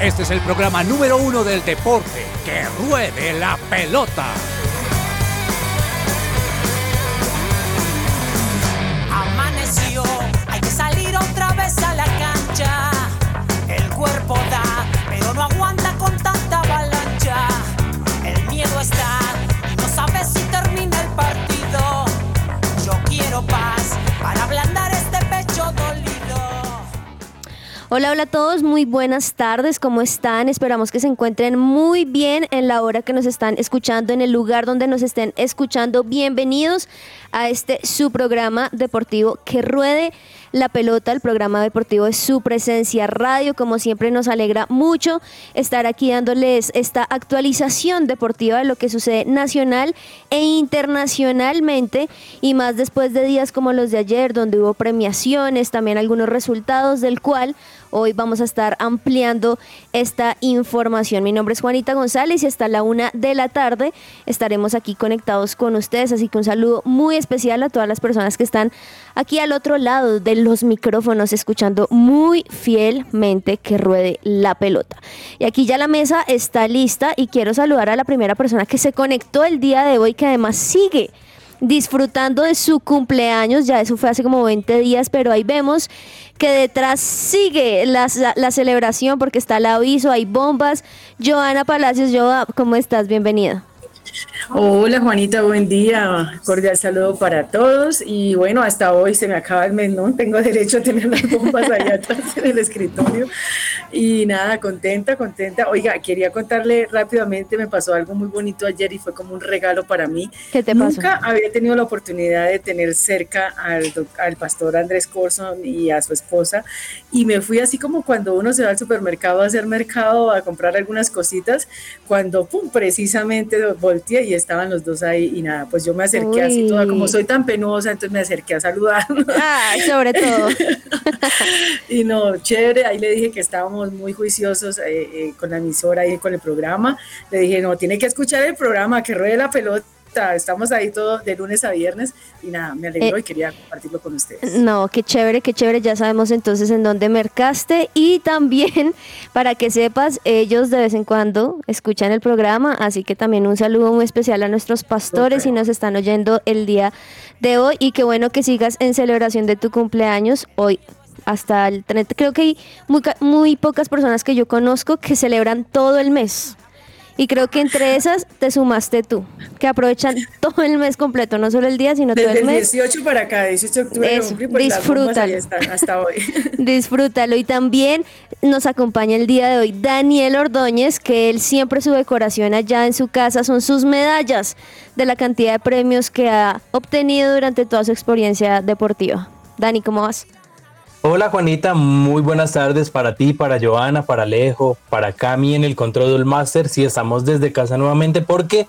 Este es el programa número uno del deporte. ¡Que ruede la pelota! Amaneció, hay que salir otra vez a la cancha. El cuerpo da, pero no aguanta con tanta avalancha. El miedo está, no sabes si termina el partido. Yo quiero paz para ablandar Hola, hola a todos, muy buenas tardes, ¿cómo están? Esperamos que se encuentren muy bien en la hora que nos están escuchando, en el lugar donde nos estén escuchando. Bienvenidos a este su programa deportivo que ruede la pelota, el programa deportivo de su presencia radio. Como siempre nos alegra mucho estar aquí dándoles esta actualización deportiva de lo que sucede nacional e internacionalmente y más después de días como los de ayer donde hubo premiaciones, también algunos resultados del cual hoy vamos a estar ampliando esta información. Mi nombre es Juanita González y hasta la una de la tarde estaremos aquí conectados con ustedes, así que un saludo muy especial a todas las personas que están aquí al otro lado de los micrófonos, escuchando muy fielmente que ruede la pelota. Y aquí ya la mesa está lista y quiero saludar a la primera persona que se conectó el día de hoy, que además sigue disfrutando de su cumpleaños, ya eso fue hace como 20 días, pero ahí vemos que detrás sigue la, celebración porque está el aviso, hay bombas. Joana Palacios, Joa, ¿cómo estás? Bienvenida. Hola Juanita, buen día. Cordial saludo para todos. Y bueno, hasta hoy se me acaba el mes, ¿no? Tengo derecho a tener las bombas allá atrás en el escritorio. Y nada, contenta, contenta. Oiga, quería contarle rápidamente, me pasó algo muy bonito ayer y fue como un regalo para mí. ¿Qué te pasó? Nunca había tenido la oportunidad de tener cerca al, al pastor Andrés Corson y a su esposa. Y me fui así como cuando uno se va al supermercado a hacer mercado, a comprar algunas cositas, cuando, pum, precisamente volteé y estaban los dos ahí y nada, pues yo me acerqué Uy. así toda, como soy tan penosa, entonces me acerqué a saludar. Ah, sobre todo. y no, chévere, ahí le dije que estábamos muy juiciosos eh, eh, con la emisora y con el programa. Le dije, no, tiene que escuchar el programa, que ruede la pelota. Estamos ahí todos de lunes a viernes y nada, me alegro Eh, y quería compartirlo con ustedes. No, qué chévere, qué chévere. Ya sabemos entonces en dónde mercaste y también para que sepas, ellos de vez en cuando escuchan el programa, así que también un saludo muy especial a nuestros pastores y nos están oyendo el día de hoy y qué bueno que sigas en celebración de tu cumpleaños hoy. Hasta el 30. Creo que hay muy, muy pocas personas que yo conozco que celebran todo el mes. Y creo que entre esas te sumaste tú, que aprovechan todo el mes completo, no solo el día, sino todo Desde el el mes. 18 para acá, 18 de octubre, Eso, cumplí, pues disfrútalo. están hasta hoy. Disfrútalo y también nos acompaña el día de hoy Daniel Ordóñez, que él siempre su decoración allá en su casa son sus medallas de la cantidad de premios que ha obtenido durante toda su experiencia deportiva. Dani, ¿cómo vas? Hola Juanita, muy buenas tardes para ti, para Joana, para Alejo, para Cami en el control del máster. Sí, estamos desde casa nuevamente porque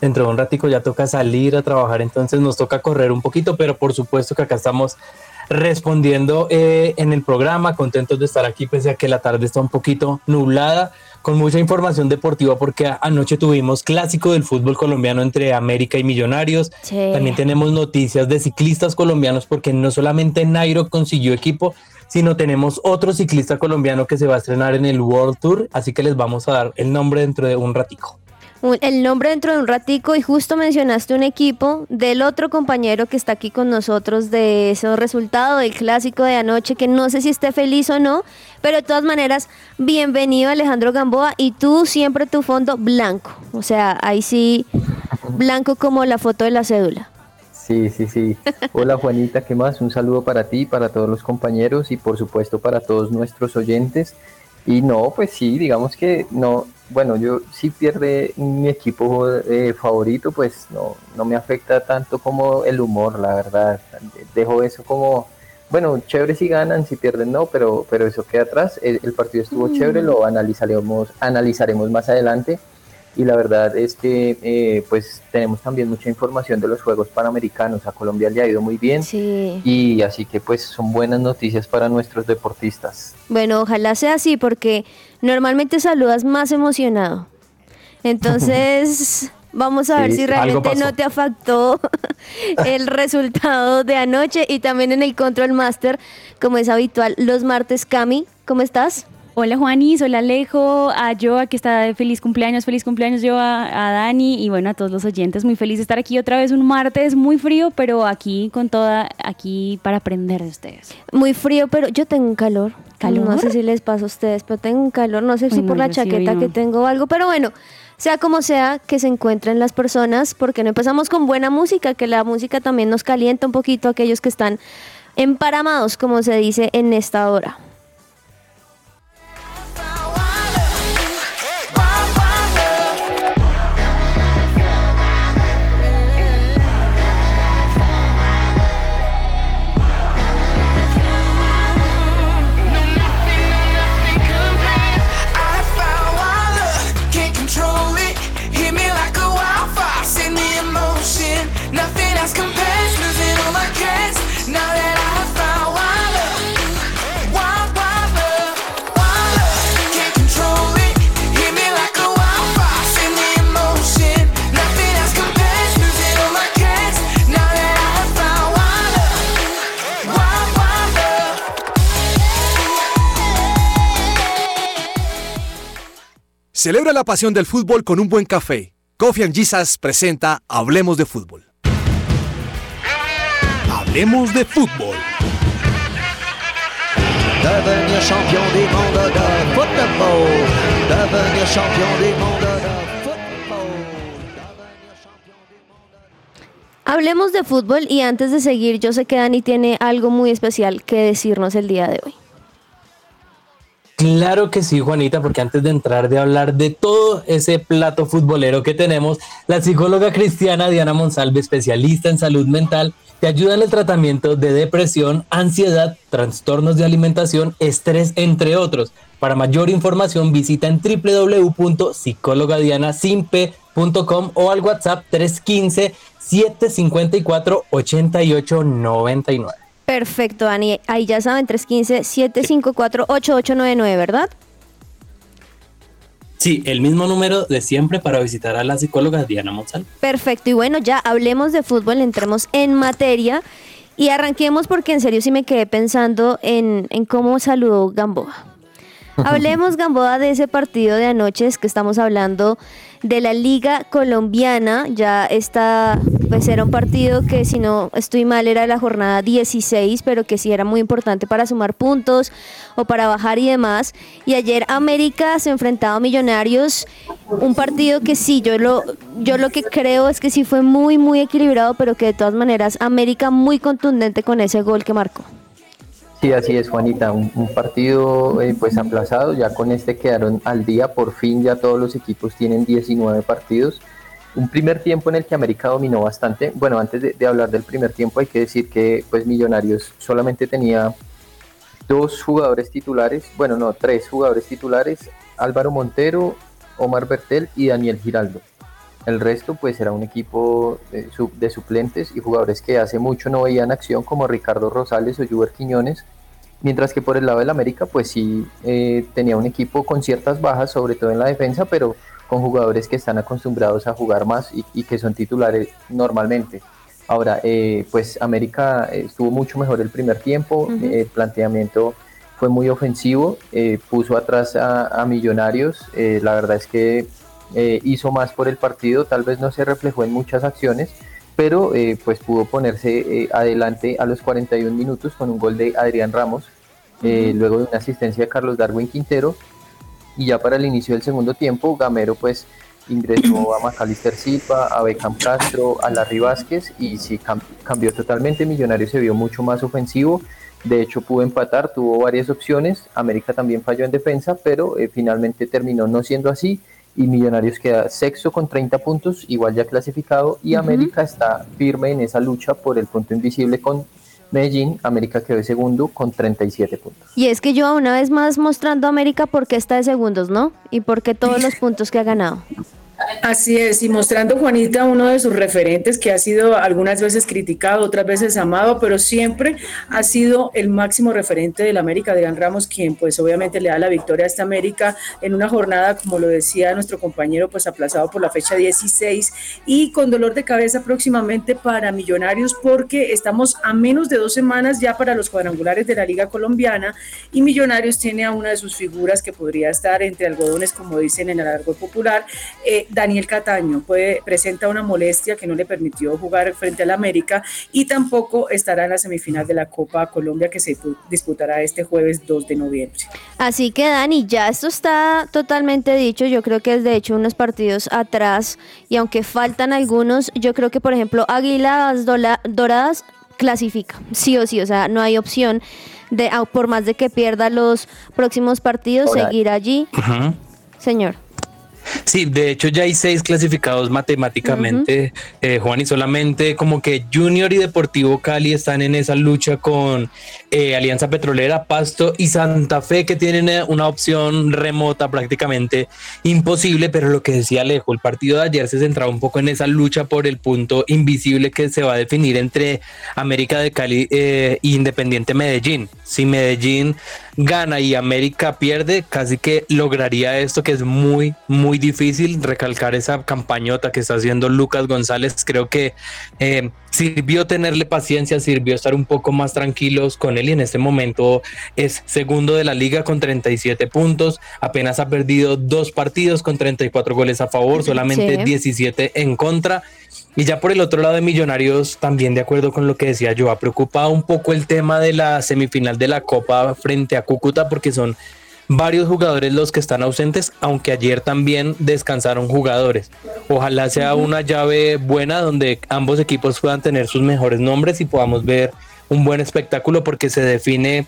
dentro de un ratico ya toca salir a trabajar, entonces nos toca correr un poquito, pero por supuesto que acá estamos respondiendo eh, en el programa, contentos de estar aquí pese a que la tarde está un poquito nublada, con mucha información deportiva porque anoche tuvimos clásico del fútbol colombiano entre América y Millonarios. Sí. También tenemos noticias de ciclistas colombianos porque no solamente Nairo consiguió equipo, sino tenemos otro ciclista colombiano que se va a estrenar en el World Tour, así que les vamos a dar el nombre dentro de un ratico. El nombre dentro de un ratico y justo mencionaste un equipo del otro compañero que está aquí con nosotros de ese resultado del clásico de anoche que no sé si esté feliz o no, pero de todas maneras, bienvenido Alejandro Gamboa y tú siempre tu fondo blanco, o sea, ahí sí, blanco como la foto de la cédula. Sí, sí, sí. Hola Juanita, ¿qué más? Un saludo para ti, para todos los compañeros y por supuesto para todos nuestros oyentes. Y no, pues sí, digamos que no, bueno, yo si pierde mi equipo eh, favorito, pues no, no me afecta tanto como el humor, la verdad. Dejo eso como, bueno, chévere si ganan, si pierden no, pero, pero eso queda atrás. El, el partido estuvo chévere, lo analizaremos, analizaremos más adelante y la verdad es que eh, pues tenemos también mucha información de los Juegos Panamericanos. A Colombia le ha ido muy bien Sí. y así que pues son buenas noticias para nuestros deportistas. Bueno, ojalá sea así porque normalmente saludas más emocionado. Entonces, vamos a ver si realmente no te afectó el resultado de anoche y también en el Control Master, como es habitual, los martes. Cami, ¿cómo estás? Hola Juanis, hola Alejo, a Joa que está de feliz cumpleaños, feliz cumpleaños Joa, a Dani y bueno, a todos los oyentes, muy feliz de estar aquí otra vez un martes muy frío, pero aquí con toda, aquí para aprender de ustedes. Muy frío, pero yo tengo un calor. ¿Calor? No sé si les pasa a ustedes, pero tengo un calor, no sé si por la sí, chaqueta que tengo o algo, pero bueno, sea como sea que se encuentren las personas, porque no empezamos con buena música, que la música también nos calienta un poquito a aquellos que están emparamados, como se dice en esta hora. Celebra la pasión del fútbol con un buen café. Coffee and Jesus presenta Hablemos de fútbol. Hablemos de fútbol. Hablemos de fútbol y antes de seguir, yo sé que Dani tiene algo muy especial que decirnos el día de hoy. Claro que sí, Juanita, porque antes de entrar de hablar de todo ese plato futbolero que tenemos, la psicóloga cristiana Diana Monsalve, especialista en salud mental, te ayuda en el tratamiento de depresión, ansiedad, trastornos de alimentación, estrés, entre otros. Para mayor información visita en www.psicologadianasimpe.com o al WhatsApp 315 754 8899. Perfecto, Dani. Ahí ya saben, 315-754-8899, ¿verdad? Sí, el mismo número de siempre para visitar a la psicóloga Diana Monsalve. Perfecto. Y bueno, ya hablemos de fútbol, entremos en materia y arranquemos porque en serio sí me quedé pensando en, en cómo saludó Gamboa. Hablemos, Gamboa, de ese partido de anoche, es que estamos hablando de la Liga Colombiana. Ya está, pues era un partido que, si no estoy mal, era la jornada 16, pero que sí era muy importante para sumar puntos o para bajar y demás. Y ayer América se enfrentaba a Millonarios, un partido que sí, yo lo, yo lo que creo es que sí fue muy, muy equilibrado, pero que de todas maneras América muy contundente con ese gol que marcó. Sí, así es, Juanita. Un, partido eh, pues aplazado. Ya con este quedaron al día. Por fin ya todos los equipos tienen 19 partidos. Un primer tiempo en el que América dominó bastante. Bueno, antes de, de hablar del primer tiempo hay que decir que pues Millonarios solamente tenía dos jugadores titulares. Bueno, no, tres jugadores titulares. Álvaro Montero, Omar Bertel y Daniel Giraldo. El resto pues era un equipo de, su- de suplentes y jugadores que hace mucho no veían acción como Ricardo Rosales o Juber Quiñones, mientras que por el lado del América pues sí eh, tenía un equipo con ciertas bajas, sobre todo en la defensa, pero con jugadores que están acostumbrados a jugar más y, y que son titulares normalmente. Ahora, eh, pues América eh, estuvo mucho mejor el primer tiempo, eh, el planteamiento fue muy ofensivo, eh, puso atrás a, a Millonarios, eh, la verdad es que eh, hizo más por el partido, tal vez no se reflejó en muchas acciones, pero eh, pues pudo ponerse eh, adelante a los 41 minutos con un gol de Adrián Ramos, eh, luego de una asistencia de Carlos Darwin Quintero, y ya para el inicio del segundo tiempo, Gamero pues ingresó a Macalister Silva, a Beckham Castro, a Larry Vázquez y sí cam- cambió totalmente, Millonarios se vio mucho más ofensivo, de hecho pudo empatar, tuvo varias opciones, América también falló en defensa, pero eh, finalmente terminó no siendo así y Millonarios queda sexto con 30 puntos, igual ya clasificado, y. América está firme en esa lucha por el punto invisible con Medellín, América quedó de segundo con 37 puntos. Y es que yo una vez más mostrando a América por qué está de segundos, ¿no? Y por qué todos los puntos que ha ganado. Así es, y mostrando Juanita uno de sus referentes que ha sido algunas veces criticado, otras veces amado, pero siempre ha sido el máximo referente del América, Adrián Ramos, quien pues obviamente le da la victoria a esta América en una jornada, como lo decía nuestro compañero, pues aplazado por la fecha 16 y con dolor de cabeza próximamente para Millonarios porque estamos a menos de dos semanas ya para los cuadrangulares de la Liga Colombiana y Millonarios tiene a una de sus figuras que podría estar entre algodones, como dicen en el argot popular, eh, Daniel Cataño puede, presenta una molestia que no le permitió jugar frente al América y tampoco estará en la semifinal de la Copa Colombia que se disputará este jueves 2 de noviembre. Así que Dani, ya esto está totalmente dicho, yo creo que es de hecho unos partidos atrás y aunque faltan algunos, yo creo que por ejemplo Águilas Doradas clasifica, sí o sí, o sea, no hay opción de, por más de que pierda los próximos partidos, seguir allí. Señor. Sí, de hecho ya hay seis clasificados matemáticamente, eh, Juan, y solamente como que Junior y Deportivo Cali están en esa lucha con eh, Alianza Petrolera, Pasto y Santa Fe, que tienen eh, una opción remota prácticamente imposible, pero lo que decía Alejo, el partido de ayer se centraba un poco en esa lucha por el punto invisible que se va a definir entre América de Cali e Independiente Medellín. Si Medellín gana y América pierde, casi que lograría esto que es muy, muy difícil recalcar esa campañota que está haciendo Lucas González. Creo que eh, sirvió tenerle paciencia, sirvió estar un poco más tranquilos con él y en este momento es segundo de la liga con 37 puntos, apenas ha perdido dos partidos con 34 goles a favor, solamente 17 en contra. Y ya por el otro lado de Millonarios, también de acuerdo con lo que decía yo, ha preocupado un poco el tema de la semifinal de la Copa frente a Cúcuta porque son varios jugadores los que están ausentes, aunque ayer también descansaron jugadores. Ojalá sea una llave buena donde ambos equipos puedan tener sus mejores nombres y podamos ver un buen espectáculo porque se define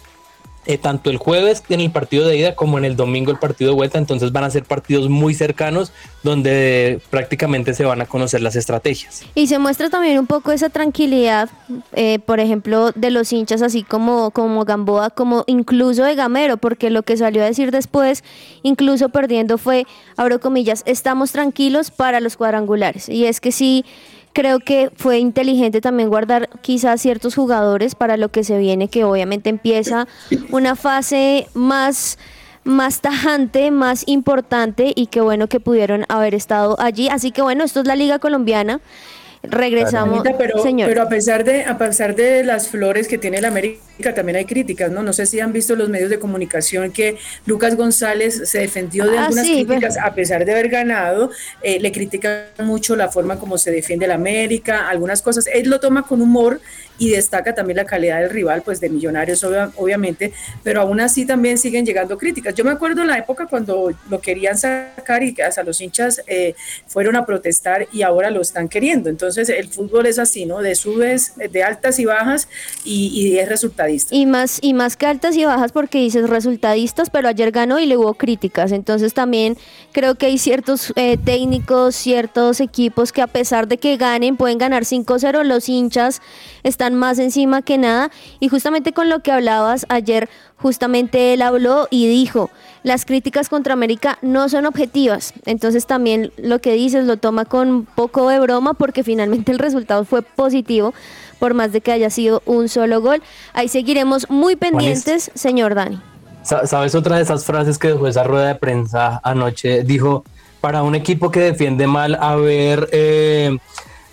eh, tanto el jueves en el partido de ida como en el domingo el partido de vuelta. Entonces van a ser partidos muy cercanos donde prácticamente se van a conocer las estrategias. Y se muestra también un poco esa tranquilidad, eh, por ejemplo, de los hinchas, así como, como Gamboa, como incluso de Gamero, porque lo que salió a decir después, incluso perdiendo, fue, abro comillas, estamos tranquilos para los cuadrangulares. Y es que sí creo que fue inteligente también guardar quizás ciertos jugadores para lo que se viene, que obviamente empieza una fase más más tajante, más importante y qué bueno que pudieron haber estado allí. Así que bueno, esto es la Liga Colombiana. Regresamos, pero, señor. Pero a pesar de a pesar de las flores que tiene el América, también hay críticas, ¿no? No sé si han visto los medios de comunicación que Lucas González se defendió de Ah, algunas sí, críticas a pesar de haber ganado. eh, le critican mucho la forma como se defiende el América, algunas cosas. Él lo toma con humor y destaca también la calidad del rival, pues de Millonarios obvia- obviamente, pero aún así también siguen llegando críticas. Yo me acuerdo en la época cuando lo querían sacar y que hasta los hinchas eh, fueron a protestar y ahora lo están queriendo. Entonces el fútbol es así, ¿no? De subes, de altas y bajas y, y es Y más, y más que altas y bajas porque dices resultadistas, pero ayer ganó y le hubo críticas. Entonces también creo que hay ciertos eh, técnicos, ciertos equipos que a pesar de que ganen, pueden ganar 5-0, los hinchas están más encima que nada. Y justamente con lo que hablabas ayer, justamente él habló y dijo, las críticas contra América no son objetivas. Entonces también lo que dices lo toma con un poco de broma porque finalmente el resultado fue positivo, por más de que haya sido un solo gol. Ahí seguiremos muy pendientes, señor Dani. Sa- ¿Sabes otra de esas frases que dejó esa rueda de prensa anoche? Dijo, para un equipo que defiende mal haber eh,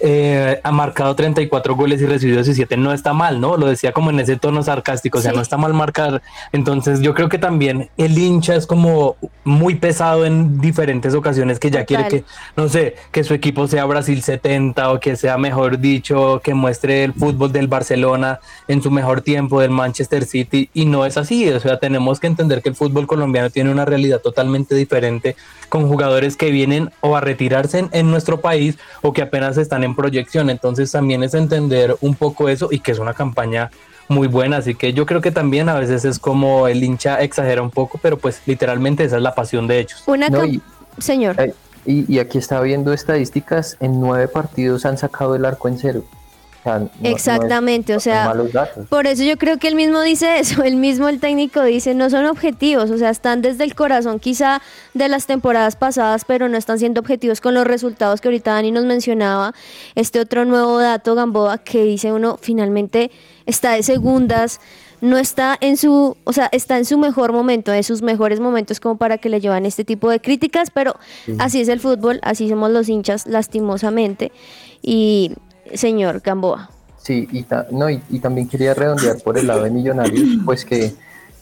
eh, ha marcado 34 goles y recibido 17, no está mal, ¿no? Lo decía como en ese tono sarcástico, o sea, Sí. no está mal marcar. Entonces yo creo que también el hincha es como muy pesado en diferentes ocasiones que ya quiere que, no sé, que su equipo sea Brasil 70 o que sea, mejor dicho, que muestre el fútbol del Barcelona en su mejor tiempo, del Manchester City, y no es así. O sea, tenemos que entender que el fútbol colombiano tiene una realidad totalmente diferente con jugadores que vienen o a retirarse en, en nuestro país o que apenas están en proyección. Entonces también es entender un poco eso y que es una campaña muy buena, así que yo creo que también a veces es como el hincha exagera un poco, pero pues literalmente esa es la pasión de ellos. Una No, y- Señor. Ay, Y, y aquí está viendo estadísticas, en nueve partidos han sacado el arco en cero. O sea, no- no es- Exactamente, o sea. Por eso yo creo que él mismo dice eso, el mismo el técnico dice, no son objetivos, o sea, están desde el corazón quizá de las temporadas pasadas, pero no están siendo objetivos con los resultados que ahorita Dani nos mencionaba. Este otro nuevo dato, Gamboa, que dice uno, finalmente está de segundas, no está en su, o sea, está en su mejor momento, en sus mejores momentos como para que le llevan este tipo de críticas, pero así es el fútbol, así somos los hinchas, lastimosamente. Y, señor Gamboa. Sí, y, ta- no, y, y también quería redondear por el lado de Millonarios, pues que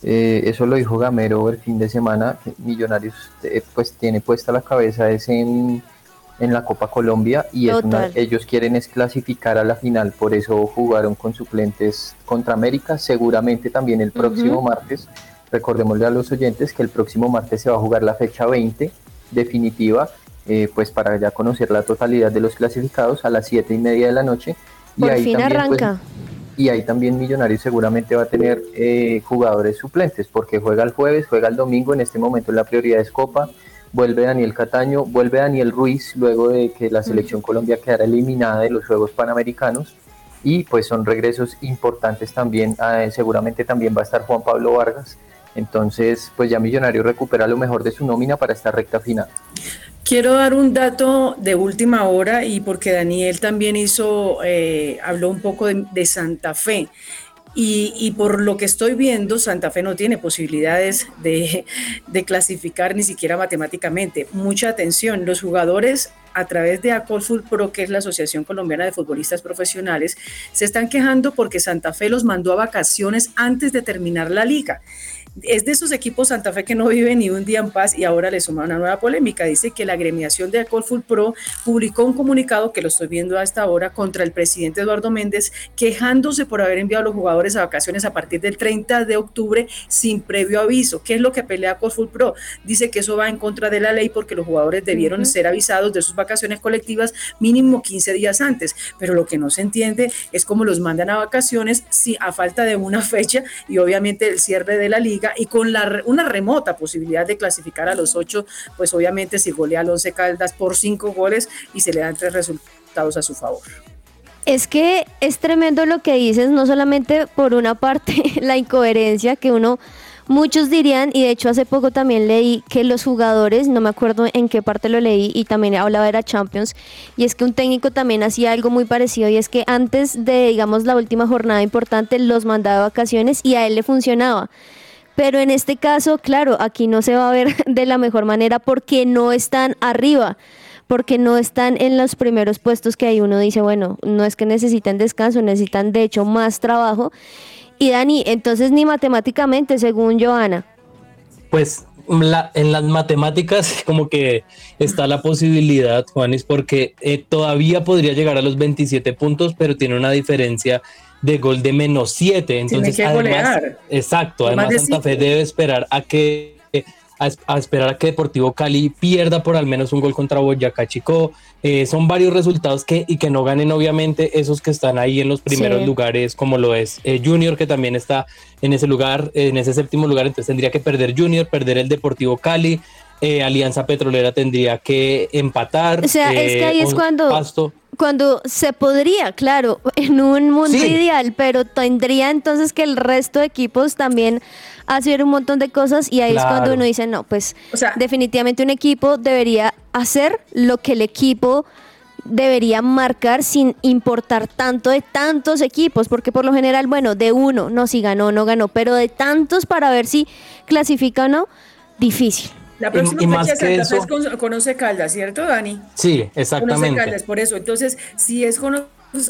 eh, eso lo dijo Gamero el fin de semana, Millonarios eh, pues tiene puesta la cabeza es en, en la Copa Colombia y es una- Total. ellos quieren es clasificar a la final, por eso jugaron con suplentes contra América, seguramente también el próximo martes, recordémosle a los oyentes que el próximo martes se va a jugar la fecha 20 definitiva, eh, pues para ya conocer la totalidad de los clasificados a las 7 y media de la noche. Y Por ahí fin también, pues, arranca. y ahí también Millonarios seguramente va a tener eh, jugadores suplentes, porque juega el jueves, juega el domingo, en este momento la prioridad es Copa, vuelve Daniel Cataño, vuelve Daniel Ruiz, luego de que la selección Colombia quedara eliminada de los Juegos Panamericanos, y pues son regresos importantes también, eh, seguramente también va a estar Juan Pablo Vargas, entonces pues ya Millonarios recupera lo mejor de su nómina para esta recta final. Quiero dar un dato de última hora y porque Daniel también hizo, eh, habló un poco de, Santa Fe. Y, por lo que estoy viendo, Santa Fe no tiene posibilidades de, de clasificar ni siquiera matemáticamente. Mucha atención, los jugadores a través de Acolful Pro, que es la Asociación Colombiana de Futbolistas Profesionales, se están quejando porque Santa Fe los mandó a vacaciones antes de terminar la liga. Es de esos equipos Santa Fe que no viven ni un día en paz y ahora le suma una nueva polémica. Dice que la agremiación de Alcohol Pro publicó un comunicado que lo estoy viendo hasta ahora contra el presidente Eduardo Méndez, quejándose por haber enviado a los jugadores a vacaciones a partir del 30 de octubre sin previo aviso. ¿Qué es lo que pelea Alcohol Pro? Dice que eso va en contra de la ley porque los jugadores debieron ser avisados de sus vacaciones colectivas mínimo 15 días antes. Pero lo que no se entiende es cómo los mandan a vacaciones si, a falta de una fecha y obviamente el cierre de la liga y con la, una remota posibilidad de clasificar a los ocho, pues obviamente si golea al Once Caldas por cinco goles y se le dan tres resultados a su favor. Es que es tremendo lo que dices, no solamente por una parte la incoherencia que uno, muchos dirían, y de hecho hace poco también leí que los jugadores, no me acuerdo en qué parte lo leí, y también hablaba de Champions, y es que un técnico también hacía algo muy parecido, y es que antes de, digamos, la última jornada importante, los mandaba de vacaciones y a él le funcionaba. Pero en este caso, claro, aquí no se va a ver de la mejor manera porque no están arriba, porque no están en los primeros puestos que ahí uno dice, bueno, no es que necesitan descanso, necesitan de hecho más trabajo. Y Dani, entonces ni matemáticamente, según Joana. Pues la- en las matemáticas como que está la posibilidad, Juanis, porque eh, todavía podría llegar a los 27 puntos, pero tiene una diferencia de gol de menos 7. Entonces, que además, golear. exacto, Más además de Santa Fe debe esperar a que a, es- a esperar a que Deportivo Cali pierda por al menos un gol contra Boyacá Chico. Eh, son varios resultados que y que no ganen obviamente esos que están ahí en los primeros Sí. lugares como lo es eh, Junior que también está en ese lugar, en ese séptimo lugar, entonces tendría que perder Junior, perder el Deportivo Cali, eh, Alianza Petrolera tendría que empatar. O sea, es que ahí es cuando, Pasto. Cuando se podría, claro, en un mundo Sí. ideal, pero tendría entonces que el resto de equipos también hacer un montón de cosas y ahí es cuando uno dice, no, pues O sea- definitivamente un equipo debería hacer lo que el equipo debería marcar sin importar tanto de tantos equipos, porque por lo general, bueno, de uno, no, si ganó o no ganó, pero de tantos para ver si clasifica o no, difícil. La próxima y fecha de que Santa Fe es con, con Once Caldas, ¿cierto, Dani? Sí, Con Once exactamente. Caldas, por eso. Entonces, si es con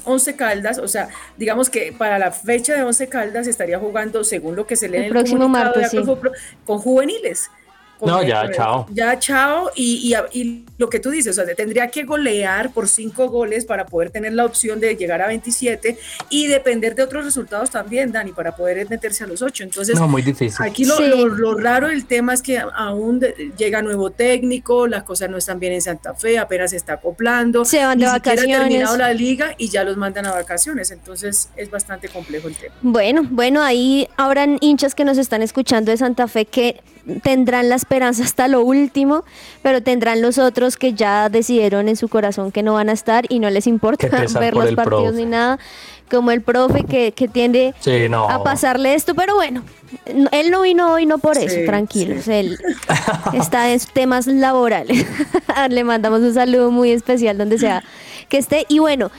Once Caldas, o sea, digamos que para la fecha de Once Caldas estaría jugando, según lo que se lee El en el próximo comunicado de martes, sí. Con juveniles. Con- No, ya, chao. Ya, chao. Y, y- y lo que tú dices, o sea, tendría que golear por cinco goles para poder tener la opción de llegar a 27 y depender de otros resultados también, Dani, para poder meterse a los ocho. Entonces, No, muy difícil. Aquí lo, Sí. lo- lo raro del tema es que aún de- llega nuevo técnico, las cosas no están bien en Santa Fe, apenas se está acoplando. Se van de ni ha vacaciones. terminado la liga y ya los mandan a vacaciones. Entonces es bastante complejo el tema. Bueno, bueno, ahí habrán hinchas que nos están escuchando de Santa Fe que tendrán las esperanza hasta lo último, pero tendrán los otros que ya decidieron en su corazón que no van a estar y no les importa ver los partidos profe. ni nada, como el profe que, que tiende Sí, no. a pasarle esto, pero bueno, no- él no vino hoy no por eso, Sí, tranquilos, él está en temas laborales. Le mandamos un saludo muy especial donde sea que esté. Y bueno,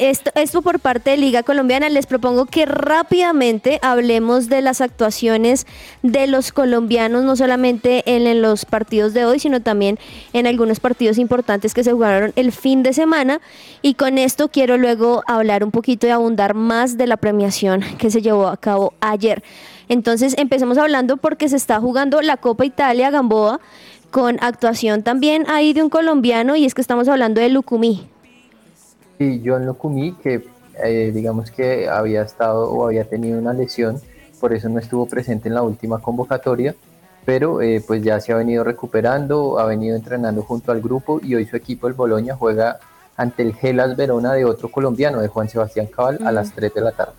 esto, esto por parte de Liga Colombiana, les propongo que rápidamente hablemos de las actuaciones de los colombianos, no solamente en, en los partidos de hoy, sino también en algunos partidos importantes que se jugaron el fin de semana. Y con esto quiero luego hablar un poquito y abundar más de la premiación que se llevó a cabo ayer. Entonces empecemos hablando porque se está jugando la Copa Italia Gamboa con actuación también ahí de un colombiano y es que estamos hablando de Lucumí. Y John Locumí, que eh, digamos que había estado o había tenido una lesión, por eso no estuvo presente en la última convocatoria, pero eh, pues ya se ha venido recuperando, ha venido entrenando junto al grupo y hoy su equipo, el Boloña, juega ante el Gelas Verona de otro colombiano, de Juan Sebastián Cabal, a las 3 de la tarde.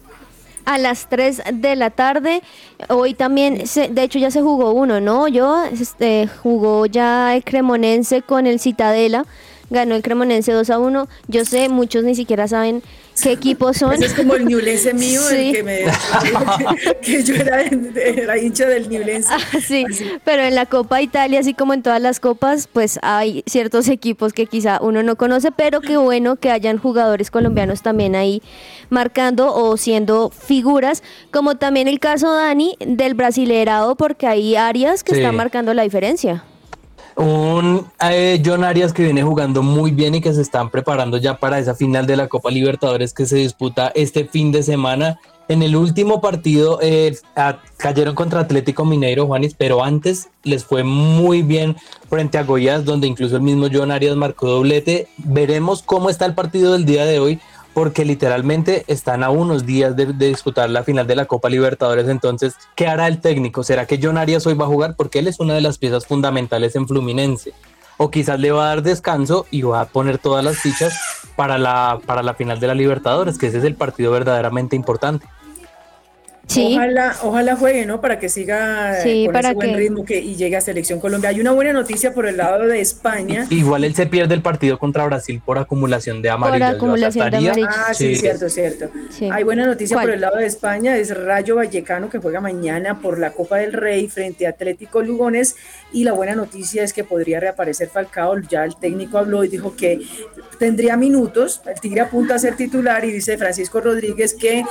a las 3 de la tarde. Hoy también, se- de hecho ya se jugó uno, ¿no? Yo este, jugó ya el Cremonense con el Citadela. Ganó el Cremonense 2 a 1. Yo sé, muchos ni siquiera saben qué equipos son. Ese es como el Ñublense mío, Sí. el que me que yo era, era hincha del Ñublense. Ah, sí, pero en la Copa Italia, así como en todas las copas, pues hay ciertos equipos que quizá uno no conoce, pero qué bueno que hayan jugadores colombianos también ahí marcando o siendo figuras, como también el caso, Dani, del brasilerado, porque hay áreas que Sí. están marcando la diferencia. Un eh, John Arias que viene jugando muy bien y que se están preparando ya para esa final de la Copa Libertadores que se disputa este fin de semana. En el último partido eh, cayeron contra Atlético Mineiro, Juanis, pero antes les fue muy bien frente a Goiás, donde incluso el mismo John Arias marcó doblete. Veremos cómo está el partido del día de hoy, porque literalmente están a unos días de, disputar la final de la Copa Libertadores. Entonces, ¿qué hará el técnico? ¿Será que John Arias hoy va a jugar? Porque él es una de las piezas fundamentales en Fluminense. O quizás le va a dar descanso y va a poner todas las fichas para la, para la final de la Libertadores, que ese es el partido verdaderamente importante. Sí. Ojalá, ojalá juegue, ¿no? Para que siga eh, Sí, con para ese buen que- ritmo que, y llegue a Selección Colombia. Hay una buena noticia por el lado de España. Igual él se pierde el partido contra Brasil por acumulación de amarillas. Acumulación de amarillas. Ah, sí, Sí. cierto, cierto. Sí. Hay buena noticia ¿Cuál? por el lado de España, es Rayo Vallecano que juega mañana por la Copa del Rey frente a Atlético Lugones y la buena noticia es que podría reaparecer Falcao, ya el técnico habló y dijo que tendría minutos, el Tigre apunta a ser titular y dice Francisco Rodríguez que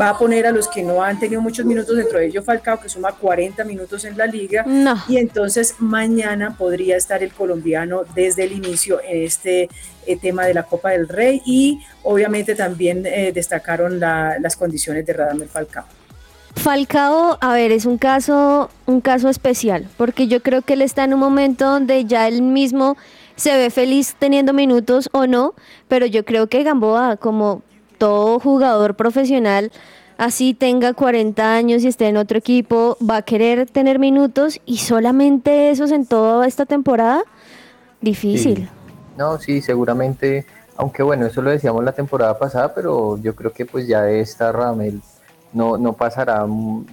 va a poner a los que no han tenido muchos minutos, dentro de ellos Falcao que suma 40 minutos en la liga No. y entonces mañana podría estar el colombiano desde el inicio en este eh, tema de la Copa del Rey y obviamente también eh, destacaron la- las condiciones de Radamel Falcao. Falcao, a ver, es un caso, un caso especial, porque yo creo que él está en un momento donde ya él mismo se ve feliz teniendo minutos o no, pero yo creo que Gamboa, como todo jugador profesional, así tenga 40 años y esté en otro equipo, va a querer tener minutos y solamente esos en toda esta temporada, difícil. Sí. No, sí, seguramente, aunque bueno, eso lo decíamos la temporada pasada, pero yo creo que pues ya de esta Ramel no, no pasará, mm,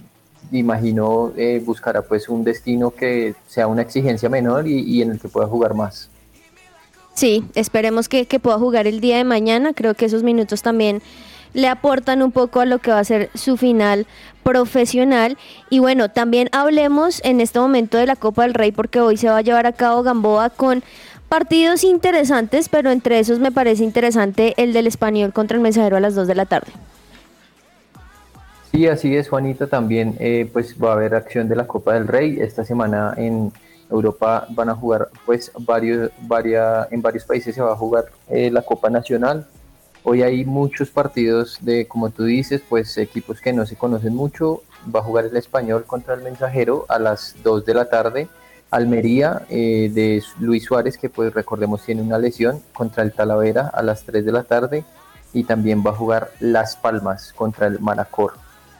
imagino, eh, buscará pues un destino que sea una exigencia menor y, y en el que pueda jugar más. Sí, esperemos que, que pueda jugar el día de mañana. Creo que esos minutos también le aportan un poco a lo que va a ser su final profesional. Y bueno, también hablemos en este momento de la Copa del Rey porque hoy se va a llevar a cabo Gamboa con partidos interesantes, pero entre esos me parece interesante el del español contra el mensajero a las 2 de la tarde. Sí, así es, Juanita, también eh, pues va a haber acción de la Copa del Rey. Esta semana en Europa van a jugar pues varios, varia- en varios países se va a jugar eh, la Copa Nacional. Hoy hay muchos partidos de, como tú dices, pues equipos que no se conocen mucho. Va a jugar el español contra el mensajero a las 2 de la tarde. Almería eh, de Luis Suárez, que pues recordemos tiene una lesión, contra el Talavera a las 3 de la tarde. Y también va a jugar Las Palmas contra el Manacor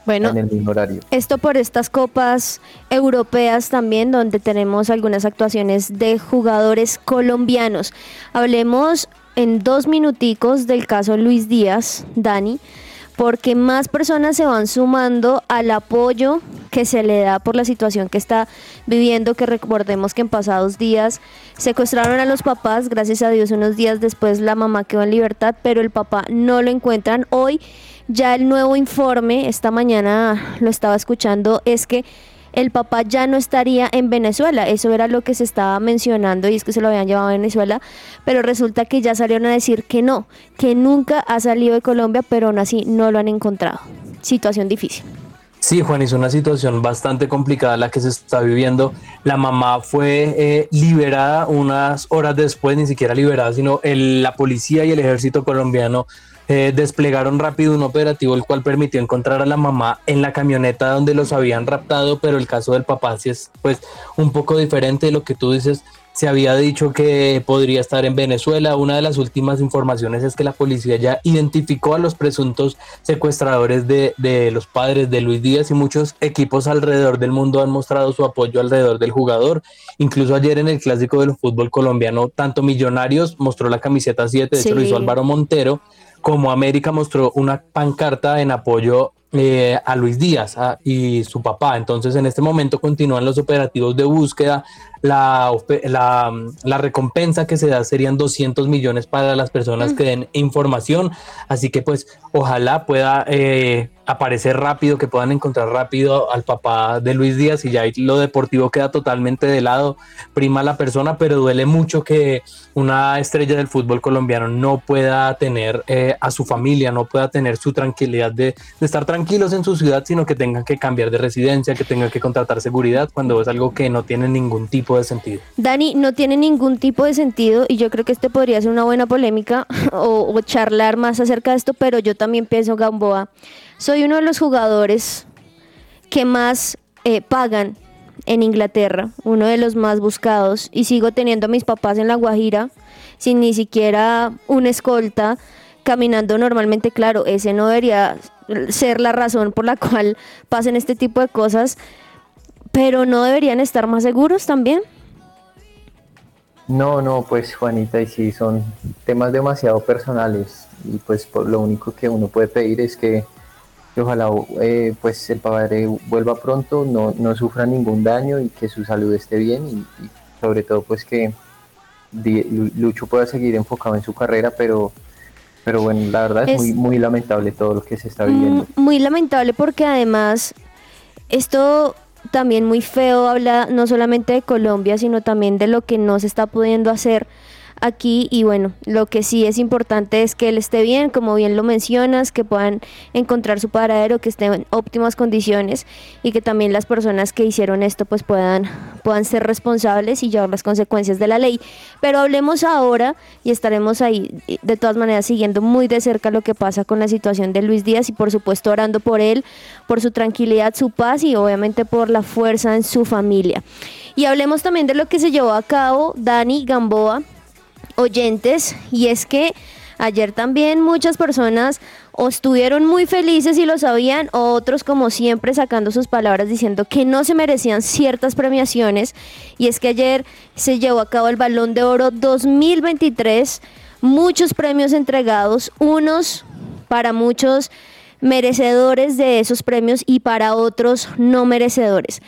Bueno, en el mismo horario. Esto por estas copas europeas también, donde tenemos algunas actuaciones de jugadores colombianos. Hablemos en dos minuticos del caso Luis Díaz, Dani, porque más personas se van sumando al apoyo que se le da por la situación que está viviendo, que recordemos que en pasados días secuestraron a los papás, gracias a Dios unos días después la mamá quedó en libertad, pero el papá no lo encuentran. Hoy ya el nuevo informe, esta mañana lo estaba escuchando, es que el papá ya no estaría en Venezuela. Eso era lo que se estaba mencionando y es que se lo habían llevado a Venezuela, pero resulta que ya salieron a decir que no, que nunca ha salido de Colombia, pero aún así no lo han encontrado. Situación difícil. Sí, Juan, es una situación bastante complicada la que se está viviendo. La mamá fue eh, liberada unas horas después, ni siquiera liberada, sino el, la policía y el ejército colombiano eh, desplegaron rápido un operativo el cual permitió encontrar a la mamá en la camioneta donde los habían raptado, pero el caso del papá sí es pues un poco diferente de lo que tú dices. Se había dicho que podría estar en Venezuela. Una de las últimas informaciones es que la policía ya identificó a los presuntos secuestradores de, de los padres de Luis Díaz y muchos equipos alrededor del mundo han mostrado su apoyo alrededor del jugador. Incluso ayer en el clásico del fútbol colombiano, tanto Millonarios mostró la camiseta 7, de hecho lo hizo. Álvaro Montero, como América mostró una pancarta en apoyo eh, a Luis Díaz y su papá. Entonces, en este momento continúan los operativos de búsqueda. La, la, la recompensa que se da serían 200 millones para las personas que den información. Así que, pues, ojalá pueda eh, aparecer rápido, que puedan encontrar rápido al papá de Luis Díaz y ya lo deportivo queda totalmente de lado. Prima la persona, pero duele mucho que una estrella del fútbol colombiano no pueda tener eh, a su familia, no pueda tener su tranquilidad de, de estar tranquilos en su ciudad, sino que tengan que cambiar de residencia, que tengan que contratar seguridad cuando es algo que no tiene ningún tipo de sentido. Dani, no tiene ningún tipo de sentido y yo creo que este podría ser una buena polémica o, charlar más acerca de esto, pero yo también pienso, Gamboa, soy uno de los jugadores que más eh, pagan en Inglaterra, uno de los más buscados y sigo teniendo a mis papás en La Guajira sin ni siquiera una escolta, caminando normalmente, claro, ese no debería ser la razón por la cual pasen este tipo de cosas, pero no deberían estar más seguros también. No, no, pues Juanita, y sí, son temas demasiado personales y pues por lo único que uno puede pedir es que, ojalá eh, pues el padre vuelva pronto, no, no sufra ningún daño y que su salud esté bien y, y sobre todo pues que Lucho pueda seguir enfocado en su carrera, pero, pero bueno, la verdad es, Es- muy, muy lamentable todo lo que se está viviendo. Muy lamentable porque además esto también muy feo habla no solamente de Colombia, sino también de lo que no se está pudiendo hacer aquí y bueno, lo que sí es importante es que él esté bien, como bien lo mencionas, que puedan encontrar su paradero, que esté en óptimas condiciones y que también las personas que hicieron esto pues puedan, puedan ser responsables y llevar las consecuencias de la ley. Pero hablemos ahora y estaremos ahí de todas maneras siguiendo muy de cerca lo que pasa con la situación de Luis Díaz y por supuesto orando por él, por su tranquilidad, su paz y obviamente por la fuerza en su familia. Y hablemos también de lo que se llevó a cabo Dani Gamboa, oyentes, y es que ayer también muchas personas o estuvieron muy felices y lo sabían, o otros como siempre sacando sus palabras diciendo que no se merecían ciertas premiaciones, y es que ayer se llevó a cabo el Balón de Oro 2023, muchos premios entregados, unos para muchos merecedores de esos premios y para otros no merecedores.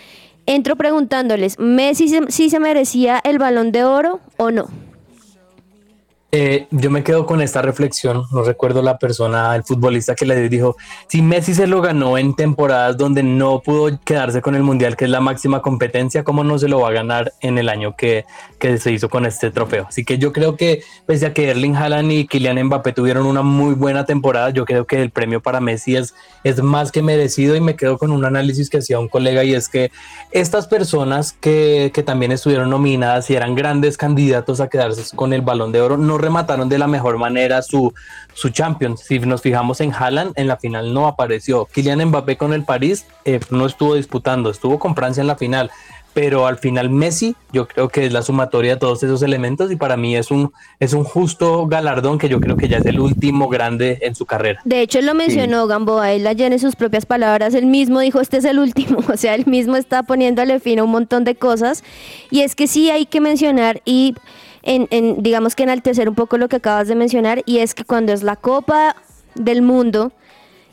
Entro preguntándoles, ¿Messi sí se merecía el balón de oro o no? Eh, yo me quedo con esta reflexión, no recuerdo la persona, el futbolista que le dijo, si Messi se lo ganó en temporadas donde no pudo quedarse con el Mundial, que es la máxima competencia, ¿cómo no se lo va a ganar en el año que, que se hizo con este trofeo? Así que yo creo que pese a que Erling Haaland y Kylian Mbappé tuvieron una muy buena temporada, yo creo que el premio para Messi es, es más que merecido y me quedo con un análisis que hacía un colega y es que estas personas que, que también estuvieron nominadas y eran grandes candidatos a quedarse con el balón de oro, no remataron de la mejor manera su, su Champions. Si nos fijamos en Haaland, en la final no apareció. Kylian Mbappé con el París eh, no estuvo disputando, estuvo con Francia en la final. Pero al final Messi, yo creo que es la sumatoria de todos esos elementos y para mí es un, es un justo galardón que yo creo que ya es el último grande en su carrera. De hecho, lo mencionó Gamboa, él ayer en sus propias palabras, él mismo dijo, este es el último, o sea, él mismo está poniéndole fin a un montón de cosas. Y es que sí hay que mencionar y, en, en, digamos que enaltecer un poco lo que acabas de mencionar, y es que cuando es la Copa del Mundo,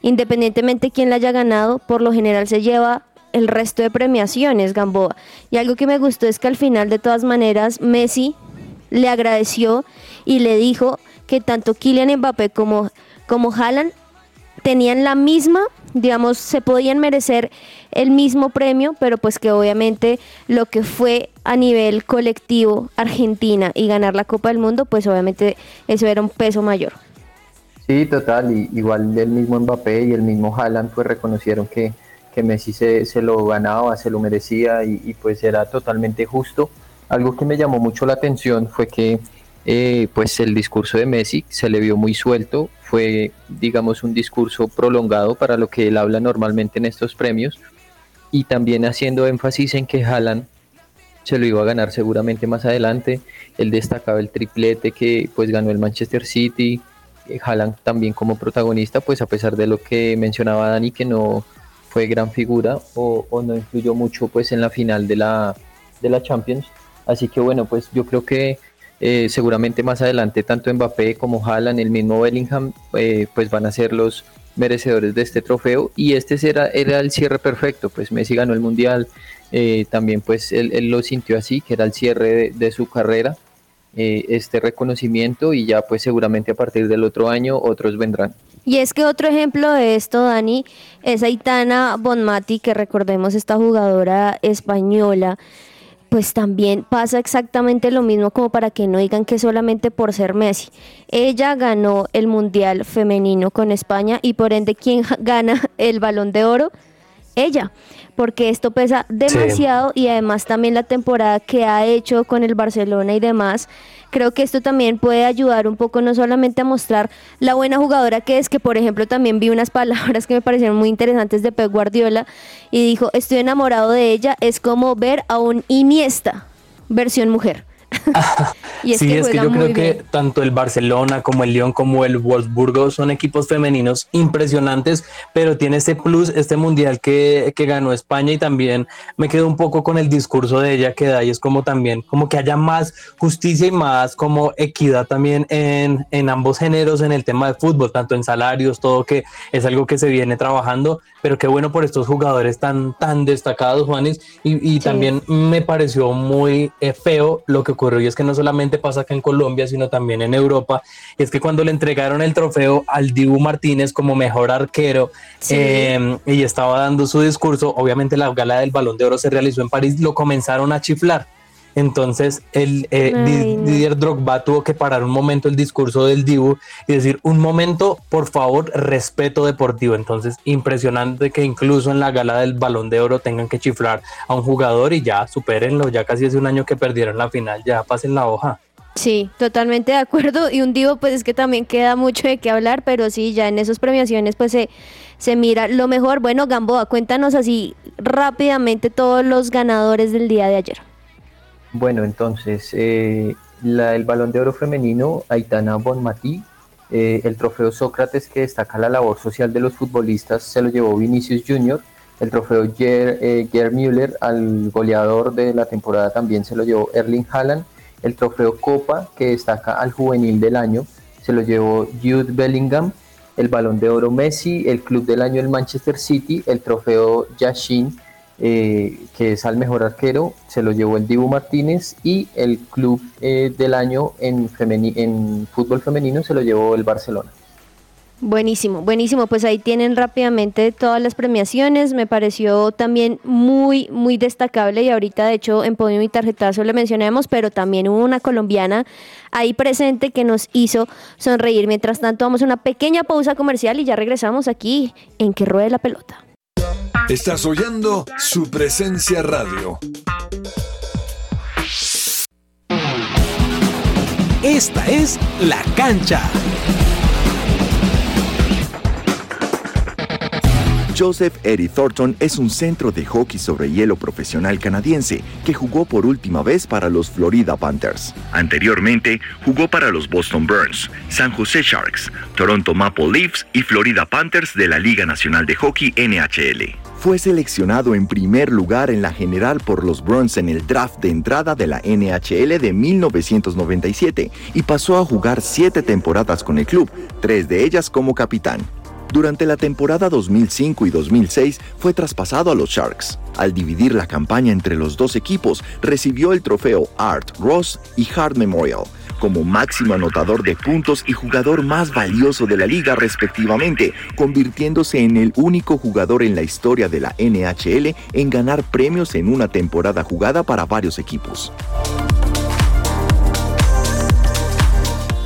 independientemente de quién la haya ganado, por lo general se lleva el resto de premiaciones, Gamboa. Y algo que me gustó es que al final, de todas maneras, Messi le agradeció y le dijo que tanto Kylian Mbappé como, como Haaland tenían la misma, digamos, se podían merecer el mismo premio, pero pues que obviamente lo que fue a nivel colectivo Argentina y ganar la Copa del Mundo, pues obviamente eso era un peso mayor. Sí, total, y igual el mismo Mbappé y el mismo Haaland pues reconocieron que, que Messi se, se, lo ganaba, se lo merecía y, y, pues era totalmente justo. Algo que me llamó mucho la atención fue que eh, pues el discurso de Messi se le vio muy suelto, fue digamos un discurso prolongado para lo que él habla normalmente en estos premios y también haciendo énfasis en que Haaland se lo iba a ganar seguramente más adelante, él destacaba el triplete que pues ganó el Manchester City, Haaland también como protagonista, pues a pesar de lo que mencionaba Dani, que no fue gran figura o, o, no influyó mucho pues en la final de la, de la Champions. Así que bueno, pues yo creo que eh, seguramente más adelante tanto Mbappé como Haaland, el mismo Bellingham, eh, pues van a ser los merecedores de este trofeo y este era, era el cierre perfecto, pues Messi ganó el Mundial, eh, también pues él, lo sintió así, que era el cierre de, de su carrera eh, este reconocimiento y ya pues seguramente a partir del otro año otros vendrán. Y es que otro ejemplo de esto, Dani, es Aitana Bonmati, que recordemos esta jugadora española, pues también pasa exactamente lo mismo como para que no digan que solamente por ser Messi. Ella ganó el Mundial Femenino con España y por ende, ¿quién gana el balón de oro? Ella porque esto pesa demasiado sí. y además también la temporada que ha hecho con el Barcelona y demás. Creo que esto también puede ayudar un poco no solamente a mostrar la buena jugadora que es, que por ejemplo también vi unas palabras que me parecieron muy interesantes de Pep Guardiola y dijo, estoy enamorado de ella, es como ver a un Iniesta, versión mujer. y es sí, que es que yo creo bien. que tanto el Barcelona como el Lyon como el Wolfsburgo son equipos femeninos impresionantes, pero tiene este plus, este mundial que, que, ganó España y también me quedo un poco con el discurso de ella que da y es como también como que haya más justicia y más como equidad también en, en ambos géneros en el tema de fútbol, tanto en salarios, todo que es algo que se viene trabajando, pero qué bueno por estos jugadores tan, tan destacados, Juanes, y, y sí. también me pareció muy eh, feo lo que ocurrió y es que no solamente pasa acá en Colombia, sino también en Europa, y es que cuando le entregaron el trofeo al Dibu Martínez como mejor arquero sí. eh, y estaba dando su discurso, obviamente la gala del Balón de Oro se realizó en París, lo comenzaron a chiflar. Entonces el eh. Didier Drogba tuvo que parar un momento el discurso del Dibu y decir un momento, por favor, respeto deportivo. Entonces impresionante que incluso en la gala del Balón de Oro tengan que chiflar a un jugador y ya supérenlo. Ya casi hace un año que perdieron la final, ya pasen la hoja. Sí, totalmente de acuerdo. Y un Divo, pues es que también queda mucho de qué hablar, pero sí, ya en esas premiaciones, pues se, se mira lo mejor. Bueno, Gamboa, cuéntanos así rápidamente todos los ganadores del día de ayer. Bueno, entonces, eh, la, el balón de oro femenino, Aitana Bonmatí, eh, el trofeo Sócrates que destaca la labor social de los futbolistas, se lo llevó Vinicius Junior, el trofeo Ger, eh, Ger Müller al goleador de la temporada también se lo llevó Erling Haaland, el trofeo Copa que destaca al juvenil del año, se lo llevó Jude Bellingham, el balón de oro Messi, el club del año el Manchester City, el trofeo Yashin, eh, que es al mejor arquero, se lo llevó el Dibu Martínez y el club eh, del año en, fútbol femenino se lo llevó el Barcelona. Buenísimo, buenísimo. Pues ahí tienen rápidamente todas las premiaciones. Me pareció también muy, muy destacable y ahorita de hecho en Podio y Tarjetazo le mencionamos, pero también hubo una colombiana ahí presente que nos hizo sonreír. Mientras tanto vamos a una pequeña pausa comercial y ya regresamos aquí en Que Ruede la Pelota. Estás oyendo su presencia radio. Esta es La Cancha. Joseph Eddie Thornton es un centro de hockey sobre hielo profesional canadiense que jugó por última vez para los Florida Panthers. Anteriormente jugó para los Boston Burns, San Jose Sharks, Toronto Maple Leafs y Florida Panthers de la Liga Nacional de Hockey NHL. Fue seleccionado en primer lugar en la general por los Bruins en el draft de entrada de la NHL de 1997 y pasó a jugar siete temporadas con el club, tres de ellas como capitán. Durante la temporada 2005 y 2006 fue traspasado a los Sharks. Al dividir la campaña entre los dos equipos, recibió el trofeo Art Ross y Hart Memorial como máximo anotador de puntos y jugador más valioso de la liga respectivamente, convirtiéndose en el único jugador en la historia de la NHL en ganar premios en una temporada jugada para varios equipos.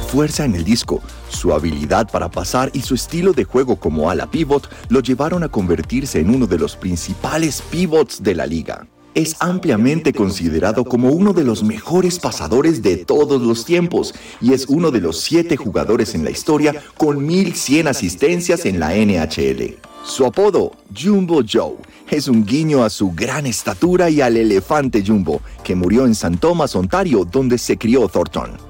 Fuerza en el disco, su habilidad para pasar y su estilo de juego como ala pivot lo llevaron a convertirse en uno de los principales pivots de la liga. Es ampliamente considerado como uno de los mejores pasadores de todos los tiempos y es uno de los siete jugadores en la historia con 1100 asistencias en la NHL. Su apodo, Jumbo Joe, es un guiño a su gran estatura y al elefante Jumbo, que murió en St. Thomas, Ontario, donde se crió Thornton.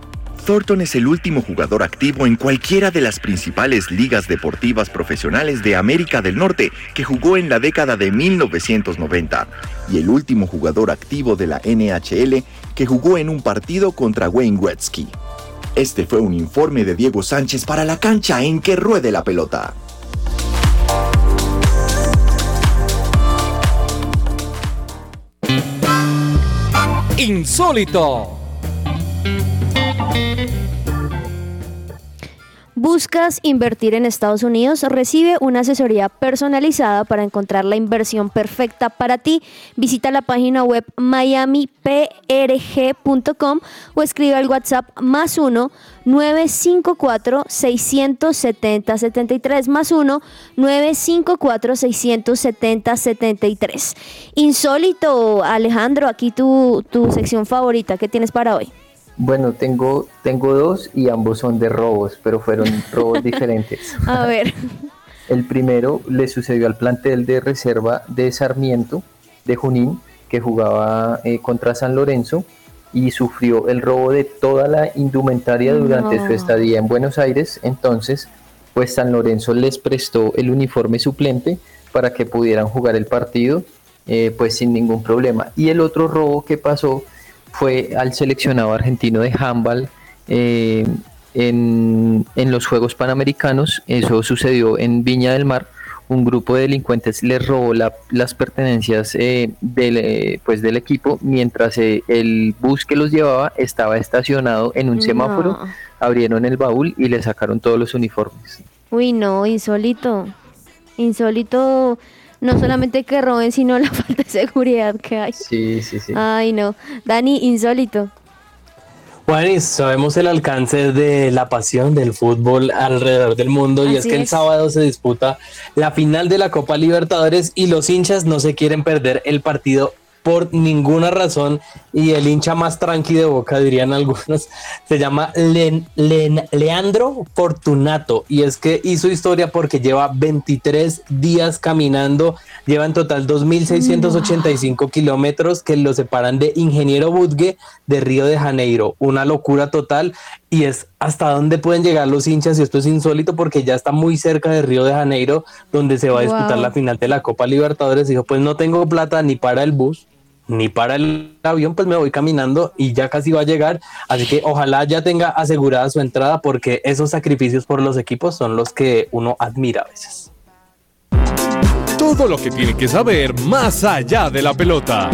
Thornton es el último jugador activo en cualquiera de las principales ligas deportivas profesionales de América del Norte que jugó en la década de 1990 y el último jugador activo de la NHL que jugó en un partido contra Wayne Gretzky. Este fue un informe de Diego Sánchez para la cancha en que ruede la pelota. Insólito. ¿Buscas invertir en Estados Unidos? Recibe una asesoría personalizada para encontrar la inversión perfecta para ti. Visita la página web miamiprg.com o escribe al WhatsApp más 1 954 670 73 más 1 954 670 73. Insólito, Alejandro, aquí tu, tu sección favorita. ¿Qué tienes para hoy? Bueno, tengo, tengo dos y ambos son de robos, pero fueron robos diferentes. A ver. El primero le sucedió al plantel de reserva de Sarmiento, de Junín, que jugaba eh, contra San Lorenzo y sufrió el robo de toda la indumentaria durante su estadía en Buenos Aires. Entonces, pues San Lorenzo les prestó el uniforme suplente para que pudieran jugar el partido, eh, pues sin ningún problema. Y el otro robo que pasó fue al seleccionado argentino de handball eh, en, en los Juegos Panamericanos. Eso sucedió en Viña del Mar. Un grupo de delincuentes les robó la- las pertenencias eh, del, eh, pues del equipo mientras eh, el bus que los llevaba estaba estacionado en un semáforo. No. Abrieron el baúl y le sacaron todos los uniformes. Uy, no, insólito. Insólito, no solamente que roben, sino la falta de seguridad que hay. Sí, sí, sí. Ay, no. Dani, insólito. Juanis, sabemos el alcance de la pasión del fútbol alrededor del mundo y es que el es. sábado se disputa la final de la Copa Libertadores y los hinchas no se quieren perder el partido por ninguna razón y el hincha más tranqui de boca dirían algunos se llama Len- Len- Leandro Fortunato y es que hizo historia porque lleva 23 días caminando lleva en total 2.685 kilómetros que lo separan de Ingeniero Budgue de Río de Janeiro. Una locura total y es hasta dónde pueden llegar los hinchas y esto es insólito porque ya está muy cerca de Río de Janeiro donde se va a disputar Wow. la final de la Copa Libertadores. Dijo pues no tengo plata ni para el bus ni para el avión, pues me voy caminando y ya casi va a llegar. Así que ojalá ya tenga asegurada su entrada porque esos sacrificios por los equipos son los que uno admira a veces. Todo lo que tiene que saber más allá de la pelota.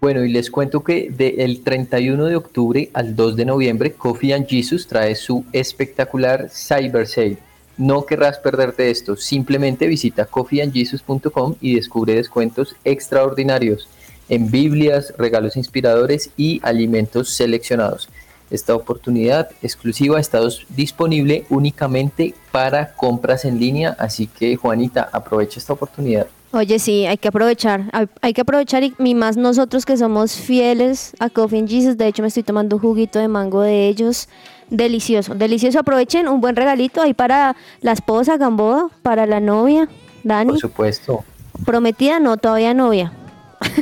Bueno, y les cuento que del 31 de octubre al 2 de noviembre, Coffee and Jesus trae su espectacular Cyber Sale. No querrás perderte esto, simplemente visita coffeeandjesus.com y descubre descuentos extraordinarios en Biblias, regalos inspiradores y alimentos seleccionados. Esta oportunidad exclusiva está disponible únicamente para compras en línea, así que Juanita, aprovecha esta oportunidad. Oye, sí, hay que aprovechar. Hay, que aprovechar y más nosotros que somos fieles a Coffee and Jesus. De hecho, me estoy tomando un juguito de mango de ellos. Delicioso, delicioso. Aprovechen un buen regalito ahí para la esposa Gamboa, para la novia, Dani. Por supuesto. Prometida, no, todavía novia.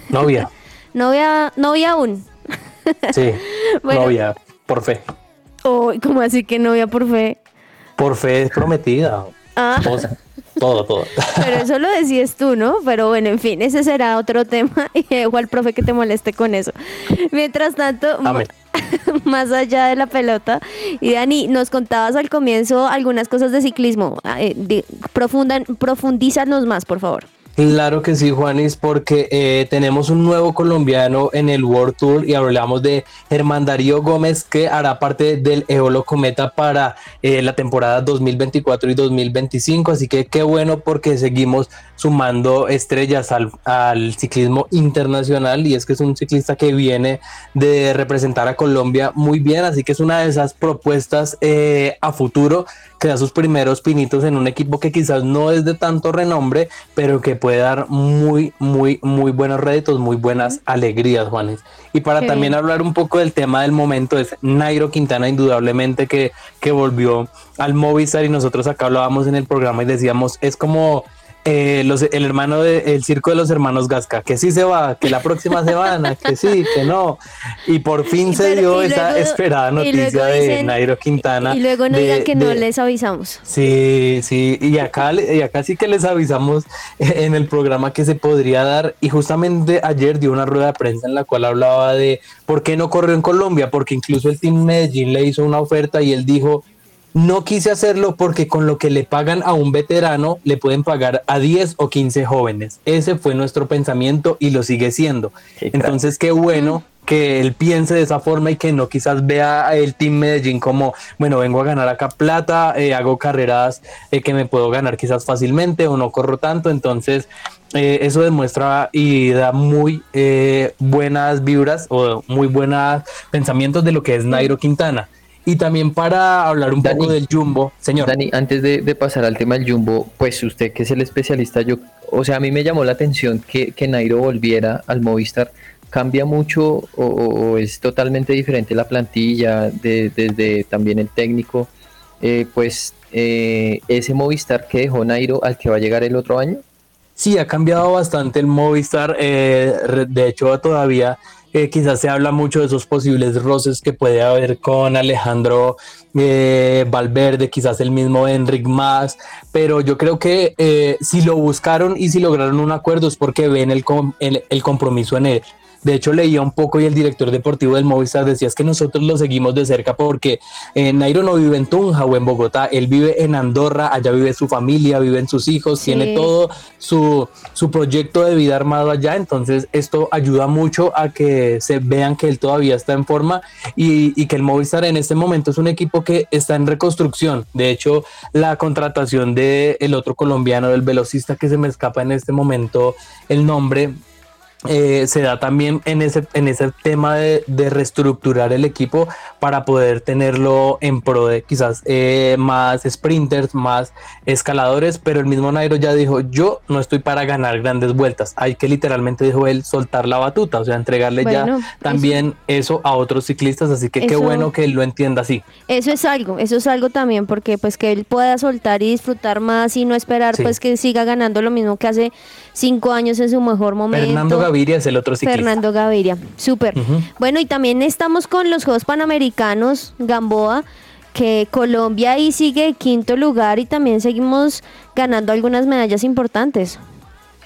Novia, Novia, novia aún. sí, Bueno. novia, por fe. Oh, ¿Cómo así que novia por fe? Por fe es prometida. Ah. Esposa, todo, todo. Pero eso lo decías tú, ¿no? Pero bueno, en fin, ese será otro tema y dejo al profe que te moleste con eso. Mientras tanto, más allá de la pelota. Y Dani, nos contabas al comienzo algunas cosas de ciclismo. Ah, eh, de- profundan, profundízanos más, por favor. Claro que sí, Juanis, porque eh, tenemos un nuevo colombiano en el World Tour y hablamos de Germán Darío Gómez que hará parte del Eolo Cometa para eh, la temporada 2024 y 2025. Así que qué bueno porque seguimos sumando estrellas al, al ciclismo internacional y es que es un ciclista que viene de representar a Colombia muy bien, así que es una de esas propuestas eh, a futuro que da sus primeros pinitos en un equipo que quizás no es de tanto renombre, pero que dar muy, muy, muy buenos réditos, muy buenas alegrías, Juanes. Y para también hablar un poco del tema del momento, es Nairo Quintana, indudablemente que, que volvió al Movistar y nosotros acá hablábamos en el programa y decíamos, es como eh, los, el hermano del circo de los hermanos Gasca, que sí se va, que la próxima semana, que sí, que no. Y por fin se Pero- dio esa luego- esperada noticia de Nairo Quintana. Y luego no de- digan que no de- les avisamos. Sí, sí, y acá, y acá sí que les avisamos en el programa que se podría dar y justamente ayer dio una rueda de prensa en la cual hablaba de por qué no corrió en Colombia, porque incluso el Team Medellín le hizo una oferta y él dijo, no quise hacerlo porque con lo que le pagan a un veterano le pueden pagar a 10 o 15 jóvenes. Ese fue nuestro pensamiento y lo sigue siendo. Entonces, qué bueno que él piense de esa forma y que no quizás vea el Team Medellín como, bueno, vengo a ganar acá plata, eh, hago carreras eh, que me puedo ganar quizás fácilmente o no corro tanto. Entonces, eh, eso demuestra y da muy eh, buenas vibras o muy buenos pensamientos de lo que es Nairo Quintana. Y también para hablar un poco del Jumbo, señor. Dani, antes de, de pasar al tema del Jumbo, pues usted que es el especialista, yo, o sea, a mí me llamó la atención que, que Nairo volviera al Movistar. ¿Cambia mucho o, es totalmente diferente la plantilla, de- desde también el técnico? Eh, pues eh, ese Movistar que dejó Nairo al que va a llegar el otro año. Sí, ha cambiado bastante el Movistar. eh, de hecho, todavía eh, quizás se habla mucho de esos posibles roces que puede haber con Alejandro eh, Valverde, quizás el mismo Enric Más, pero yo creo que eh, si lo buscaron y si lograron un acuerdo es porque ven el, el compromiso en él. De hecho, leía un poco y el director deportivo del Movistar decía es que nosotros lo seguimos de cerca porque eh, Nairo no vive en Tunja o en Bogotá, él vive en Andorra, allá vive su familia, viven sus hijos, Sí. tiene todo su, su proyecto de vida armado allá, entonces esto ayuda mucho a que se vean que él todavía está en forma y, y que el Movistar en este momento es un equipo que está en reconstrucción. De hecho, la contratación de el otro colombiano, del velocista que se me escapa en este momento el nombre, eh, se da también en ese, en ese tema de, de reestructurar el equipo para poder tenerlo en pro de quizás eh, más sprinters, más escaladores, pero el mismo Nairo ya dijo, yo no estoy para ganar grandes vueltas, hay que literalmente dijo él soltar la batuta, o sea, entregarle Bueno, ya también eso a otros ciclistas, así que qué bueno que él lo entienda así. Eso es algo, eso es algo también, porque pues que él pueda soltar y disfrutar más y no esperar Sí. pues que siga ganando lo mismo que hace cinco años en su mejor momento. Fernando Gaviria es el otro ciclista. Fernando Gaviria, súper. Bueno, y también estamos con los Juegos Panamericanos, Gamboa, que Colombia ahí sigue quinto lugar y también seguimos ganando algunas medallas importantes.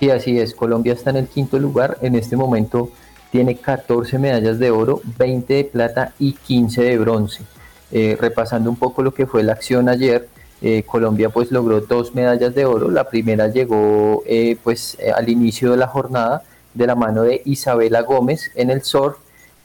Sí, así es. Colombia está en el quinto lugar. En este momento tiene 14 medallas de oro, 20 de plata y 15 de bronce. Eh, repasando un poco lo que fue la acción ayer, eh, Colombia pues logró dos medallas de oro. La primera llegó eh, pues eh, al inicio de la jornada de la mano de Isabela Gómez en el surf.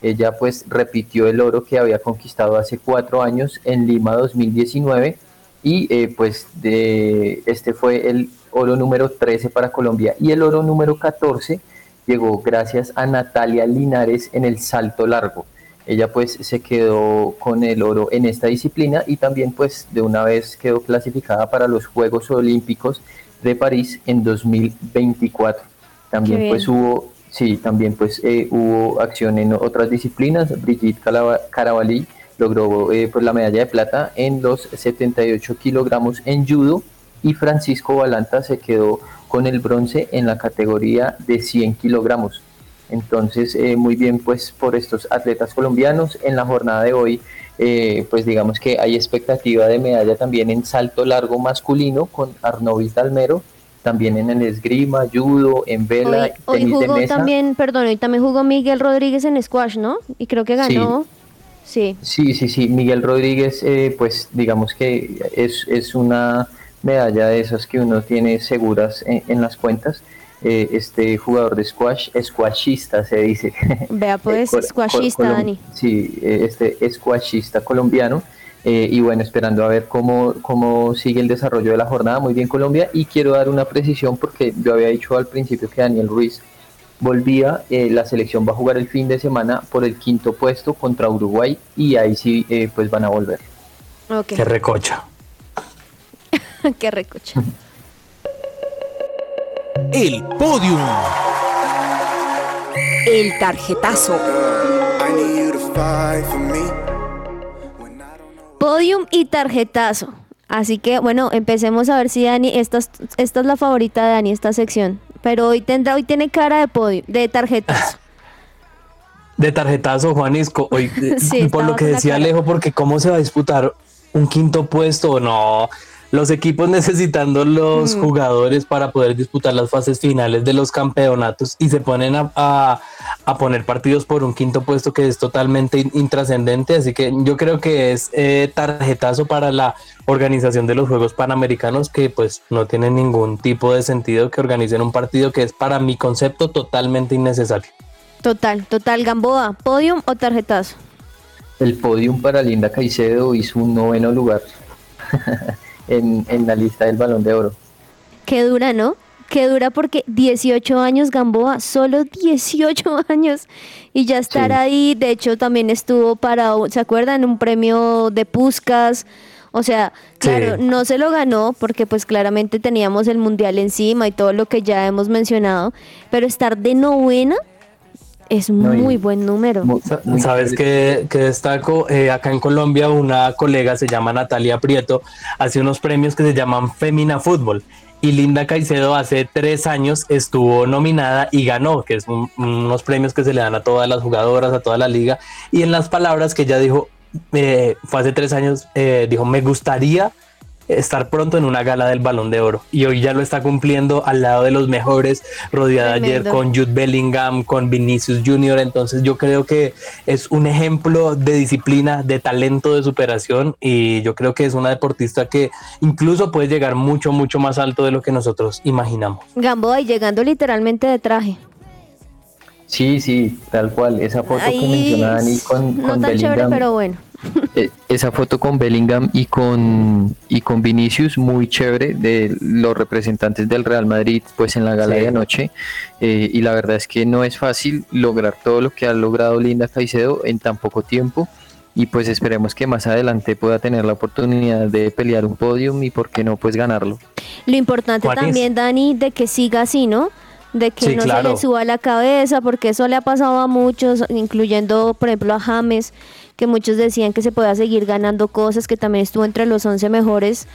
Ella pues repitió el oro que había conquistado hace cuatro años en Lima 2019 y eh, pues de, este fue el oro número 13 para Colombia y el oro número 14 llegó gracias a Natalia Linares en el salto largo. Ella pues se quedó con el oro en esta disciplina y también pues de una vez quedó clasificada para los Juegos Olímpicos de París en 2024. También pues hubo, sí, también pues eh, hubo acción en otras disciplinas. Brigitte Carabalí logró eh, pues la medalla de plata en los 78 kilogramos en judo y Francisco Balanta se quedó con el bronce en la categoría de 100 kilogramos. Entonces, eh, muy bien pues por estos atletas colombianos. En la jornada de hoy, eh, pues digamos que hay expectativa de medalla también en salto largo masculino con Arnovis Dalmero, también en el esgrima, judo, en vela, Hoy, hoy tenis de jugó mesa. también, perdón, hoy también jugó Miguel Rodríguez en squash, ¿no? Y creo que ganó. Sí. Sí, sí, sí. Miguel Rodríguez, eh, pues digamos que es, es una medalla de esas que uno tiene seguras en, en las cuentas. Eh, este jugador de squash, squashista se dice. Vea pues, Eh, squashista, col- Dani. Sí, eh, este squashista colombiano. Eh, y bueno, esperando a ver cómo, cómo sigue el desarrollo de la jornada. Muy bien Colombia. Y quiero dar una precisión porque yo había dicho al principio que Daniel Ruiz volvía. eh, la selección va a jugar el fin de semana por el quinto puesto contra Uruguay y ahí sí eh, pues van a volver. Qué recocha. qué recocha. El podium. El tarjetazo. Podium y tarjetazo. Así que bueno, empecemos a ver si Dani, esta es, esta es la favorita de Dani, esta sección. Pero hoy tendrá, hoy tiene cara de podio, de tarjetazo. De tarjetazo, Juanisco. Hoy, Sí, por lo que decía. Alejo, porque cómo se va a disputar un quinto puesto, no. Los equipos necesitando los Mm. jugadores para poder disputar las fases finales de los campeonatos y se ponen a, a- a poner partidos por un quinto puesto que es totalmente in- intrascendente. Así que yo creo que es eh, tarjetazo para la organización de los Juegos Panamericanos que pues no tiene ningún tipo de sentido que organicen un partido que es para mi concepto totalmente innecesario. Total, total, Gamboa, podium o tarjetazo. El podium para Linda Caicedo hizo un noveno lugar en, en la lista del Balón de Oro. Qué dura, ¿no? Qué dura porque 18 años Gamboa, solo 18 años y ya estar Sí. ahí, de hecho también estuvo para, un- ¿se acuerdan? Un premio de Puscas, o sea, claro, Sí. no se lo ganó porque pues claramente teníamos el mundial encima y todo lo que ya hemos mencionado, pero estar de novena es No, muy buen número. ¿Sabes qué, qué destaco? Eh, acá en Colombia una colega se llama Natalia Prieto, hace unos premios que se llaman Femina Fútbol. Y Linda Caicedo hace tres años estuvo nominada y ganó, que es un- unos premios que se le dan a todas las jugadoras, a toda la liga. Y en las palabras que ella dijo, eh, fue hace tres años, eh, dijo, me gustaría estar pronto en una gala del Balón de Oro. Y hoy ya lo está cumpliendo al lado de los mejores, rodeada ayer con Jude Bellingham, con Vinicius Jr. Entonces yo creo que es un ejemplo de disciplina, de talento, de superación y yo creo que es una deportista que incluso puede llegar mucho, mucho más alto de lo que nosotros imaginamos. Gamboa y llegando literalmente de traje. Sí, sí, tal cual. Esa foto que Ahí, menciona Dani con, no con tan chévere, Bellingham. pero bueno. Eh, esa foto con Bellingham y con, y con Vinicius, muy chévere, de los representantes del Real Madrid, pues en la gala Sí. de anoche. Eh, y la verdad es que no es fácil lograr todo lo que ha logrado Linda Caicedo en tan poco tiempo. Y pues esperemos que más adelante pueda tener la oportunidad de pelear un podium y por qué no, pues ganarlo. Lo importante también, Dani, de que siga así, ¿no? De que Sí, no se claro. le suba la cabeza, porque eso le ha pasado a muchos, incluyendo, por ejemplo, a James, que muchos decían que se pueda seguir ganando cosas, que también estuvo entre los 11 mejores.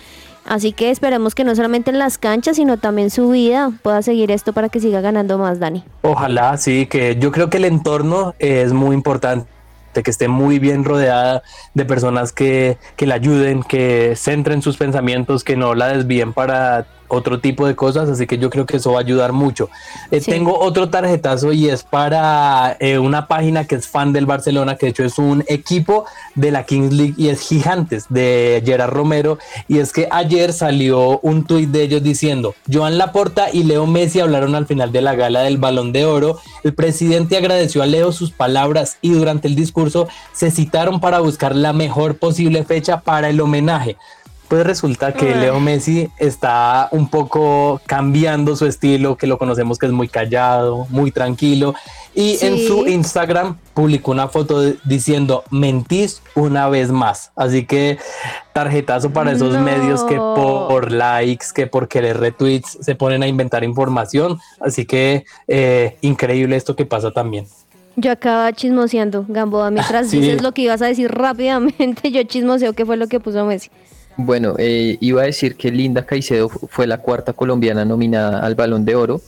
Así que esperemos que no solamente en las canchas, sino también su vida pueda seguir esto para que siga ganando más, Dani. Ojalá, sí, que yo creo que el entorno es muy importante que esté muy bien rodeada de personas que, que la ayuden, que centren sus pensamientos, que no la desvíen para otro tipo de cosas, así que yo creo que eso va a ayudar mucho. Eh, Sí. Tengo otro tarjetazo y es para eh, una página que es fan del Barcelona, que de hecho es un equipo de la Kings League y es Gigantes de Gerard Romero, y es que ayer salió un tuit de ellos diciendo, Joan Laporta y Leo Messi hablaron al final de la gala del Balón de Oro, el presidente agradeció a Leo sus palabras y durante el discurso se citaron para buscar la mejor posible fecha para el homenaje. Pues resulta que. Leo Messi está un poco cambiando su estilo, que lo conocemos que es muy callado, muy tranquilo. Y en su Instagram publicó una foto de- diciendo, mentís una vez más. Así que tarjetazo para esos No. medios que por likes, que por querer retweets se ponen a inventar información. Así que eh, increíble esto que pasa también. Yo acaba chismoseando, Gamboa, mientras Sí. dices lo que ibas a decir rápidamente, yo chismoseo qué fue lo que puso Messi. Bueno, eh, iba a decir que Linda Caicedo fu- fue la cuarta colombiana nominada al Balón de Oro,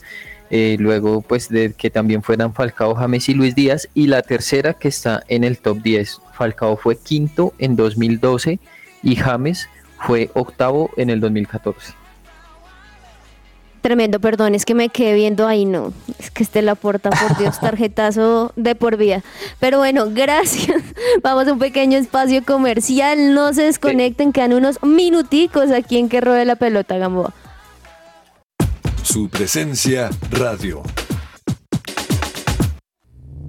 eh, luego pues de que también fueran Falcao, James y Luis Díaz, y la tercera que está en el top 10. Falcao fue quinto en 2012 y James fue octavo en el 2014. Tremendo, perdón, es que me quedé viendo ahí, no. Es que este la porta, por Dios, tarjetazo de por vida. Pero bueno, gracias. Vamos a un pequeño espacio comercial. No se desconecten, quedan unos minuticos aquí en que ruede la pelota, Gamboa. Su presencia radio.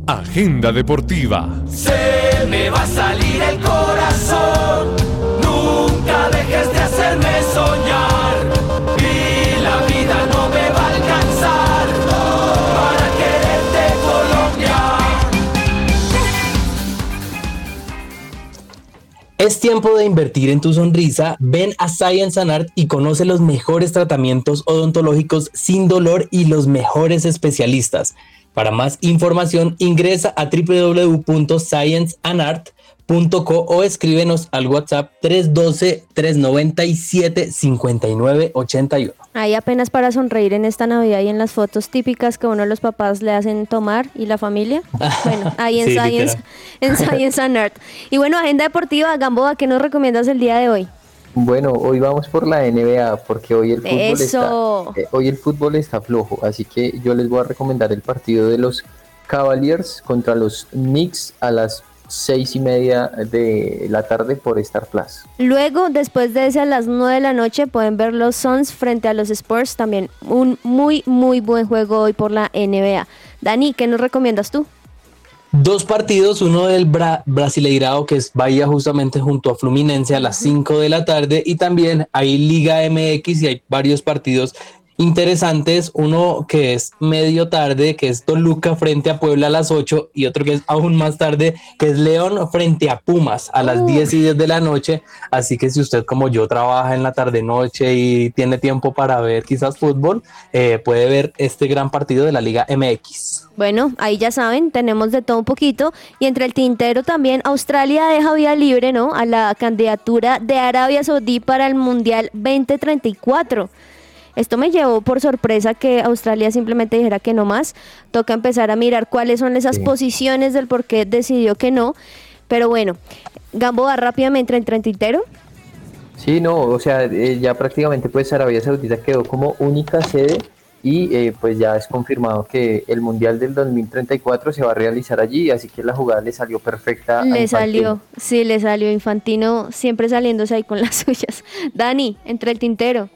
Agenda deportiva. Se me va a salir el corazón. Nunca dejes de hacerme soñar. Tiempo de invertir en tu sonrisa. Ven a Science and Art y conoce los mejores tratamientos odontológicos sin dolor y los mejores especialistas. Para más información ingresa a www.scienceandart.co o escríbenos al WhatsApp 312-397-5981. Ahí apenas para sonreír en esta Navidad y en las fotos típicas que uno de los papás le hacen tomar y la familia. Bueno, ahí en Sí, Science, literal. en Science and Art. Y bueno, agenda deportiva, Gamboa, ¿qué nos recomiendas el día de hoy? Bueno, hoy vamos por la NBA porque hoy el fútbol Eso. está eh, hoy el fútbol está flojo, así que yo les voy a recomendar el partido de los Cavaliers contra los Knicks a las seis y media de la tarde por Star Plus. Luego, después de ese a las 9 de la noche, pueden ver los Suns frente a los Spurs. También un muy, muy buen juego hoy por la NBA. Dani, ¿qué nos recomiendas tú? Dos partidos, uno del Bra Brasileirao, que es Bahía justamente junto a Fluminense a las 5 de la tarde, y también hay Liga MX y hay varios partidos interesantes, uno que es medio tarde, que es Toluca frente a Puebla a las 8, y otro que es aún más tarde, que es León frente a Pumas a las 10 y 10 de la noche, así que si usted como yo trabaja en la tarde noche y tiene tiempo para ver quizás fútbol, eh, puede ver este gran partido de la Liga MX. Bueno, ahí ya saben, tenemos de todo un poquito. Y entre el tintero también, Australia deja vía libre, ¿no? A la candidatura de Arabia Saudí para el Mundial 2034. Esto me llevó por sorpresa que Australia simplemente dijera que no más. Toca empezar a mirar cuáles son esas Sí. posiciones del por qué decidió que no. Pero bueno, Gamboa rápidamente entre el tintero. Sí, no, o sea, eh, ya prácticamente pues Arabia Saudita quedó como única sede y eh, pues ya es confirmado que el Mundial del 2034 se va a realizar allí, así que la jugada le salió perfecta. Le salió, sí, le salió Infantino siempre saliéndose ahí con las suyas. Dani, entre el tintero.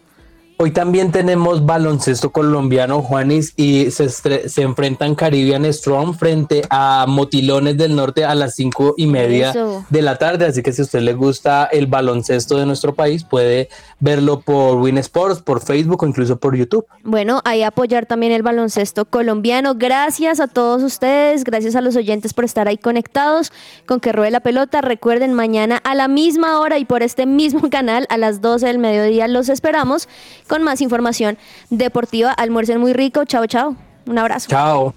Hoy también tenemos baloncesto colombiano, Juanis, y se, se enfrentan Caribbean Strong frente a Motilones del Norte a las cinco y media Eso. de la tarde. Así que si a usted le gusta el baloncesto de nuestro país, puede verlo por Win Sports, por Facebook o incluso por YouTube. Bueno, ahí apoyar también el baloncesto colombiano. Gracias a todos ustedes, gracias a los oyentes por estar ahí conectados con que ruede la pelota. Recuerden, mañana a la misma hora y por este mismo canal a las 12 del mediodía los esperamos con más información deportiva. Almuercen muy rico. Chao, chao. Un abrazo. Chao.